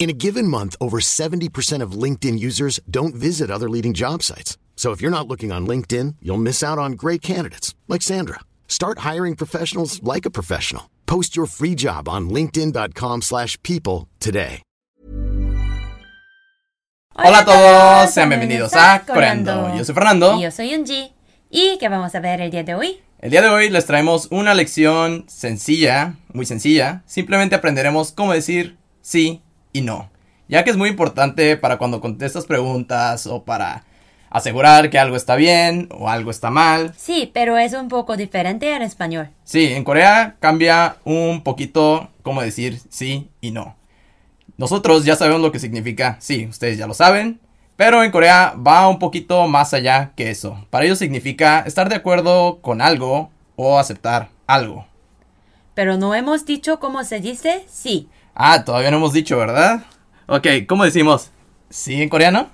In a given month, over 70% of LinkedIn users don't visit other leading job sites. So if you're not looking on LinkedIn, you'll miss out on great candidates like Sandra. Start hiring professionals like a professional. Post your free job on linkedin.com/people slash people today. Hola a todos, sean bienvenidos a Coreando. Yo soy Fernando. Y yo soy Yunji. ¿Y qué vamos a ver el día de hoy? El día de hoy les traemos una lección sencilla, muy sencilla. Simplemente aprenderemos cómo decir sí y no. Ya que es muy importante para cuando contestas preguntas o para asegurar que algo está bien o algo está mal. Sí, pero es un poco diferente en español. Sí, en Corea cambia un poquito cómo decir sí y no. Nosotros ya sabemos lo que significa sí, ustedes ya lo saben. Pero en Corea va un poquito más allá que eso. Para ellos significa estar de acuerdo con algo o aceptar algo. Pero no hemos dicho cómo se dice sí. Ah, todavía no hemos dicho, ¿verdad? Ok, ¿cómo decimos? ¿Sí en coreano?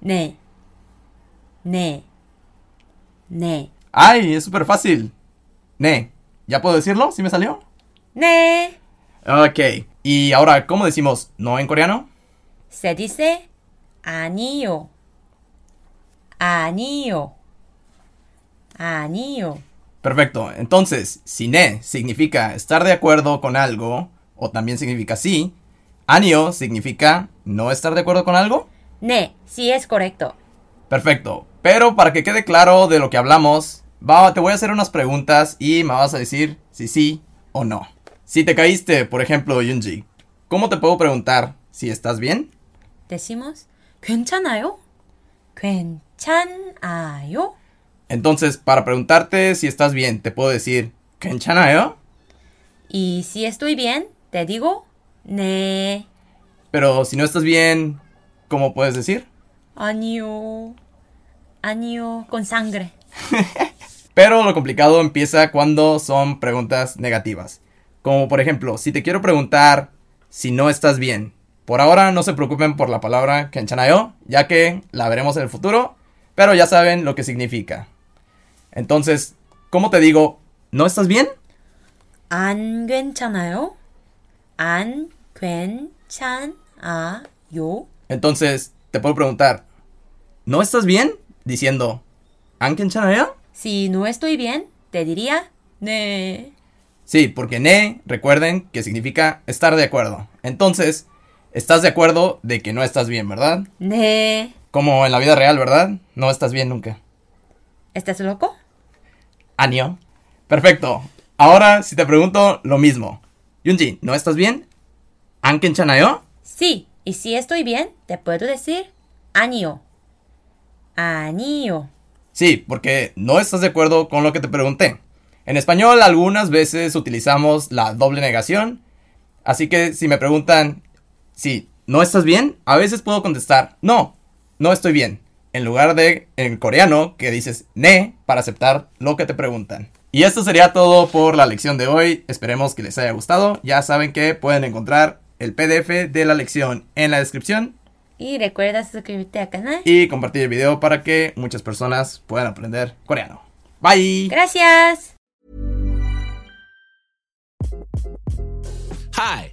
Ne. Ne. Ne. ¡Ay! Es súper fácil. Ne. ¿Ya puedo decirlo? ¿Sí me salió? Ne. Ok. Y ahora, ¿cómo decimos no en coreano? Se dice anillo. Anillo. Anillo. Perfecto. Entonces, si ne significa estar de acuerdo con algo, o también significa sí, anio significa no estar de acuerdo con algo. 네, sí es correcto. Perfecto. Pero para que quede claro de lo que hablamos, va, te voy a hacer unas preguntas y me vas a decir si sí o no. Si te caíste, por ejemplo, Yunji, ¿cómo te puedo preguntar si estás bien? Decimos 괜찮아요? 괜찮아요? Entonces, para preguntarte si estás bien, te puedo decir 괜찮아요? Y si estoy bien, te digo 네. Pero si no estás bien, ¿cómo puedes decir? 아니요. 아니요. con sangre. Pero lo complicado empieza cuando son preguntas negativas. Como por ejemplo, si te quiero preguntar si no estás bien. Por ahora no se preocupen por la palabra 괜찮아요, ya que la veremos en el futuro, pero ya saben lo que significa. Entonces, ¿cómo te digo? ¿No estás bien? 안 괜찮아요? 안 괜찮아요? Entonces, te puedo preguntar, ¿no estás bien? Diciendo, ¿an 괜찮아요? Si no estoy bien, te diría 네. Sí, porque ne, recuerden que significa estar de acuerdo. Entonces, estás de acuerdo de que no estás bien, ¿verdad? 네. Como en la vida real, ¿verdad? No estás bien nunca. ¿Estás loco? Anio. Perfecto. Ahora, si te pregunto lo mismo. Yunji, ¿no estás bien? ¿Anken chanayo? Sí, y si estoy bien, te puedo decir anio. Anio. Sí, porque no estás de acuerdo con lo que te pregunté. En español algunas veces utilizamos la doble negación, así que si me preguntan si no estás bien, a veces puedo contestar no, no estoy bien, en lugar de en coreano que dices ne para aceptar lo que te preguntan. Y esto sería todo por la lección de hoy. Esperemos que les haya gustado. Ya saben que pueden encontrar el PDF de la lección en la descripción Y recuerda suscribirte al canal. y compartir el video para que muchas personas puedan aprender coreano. Bye. Gracias. Hi,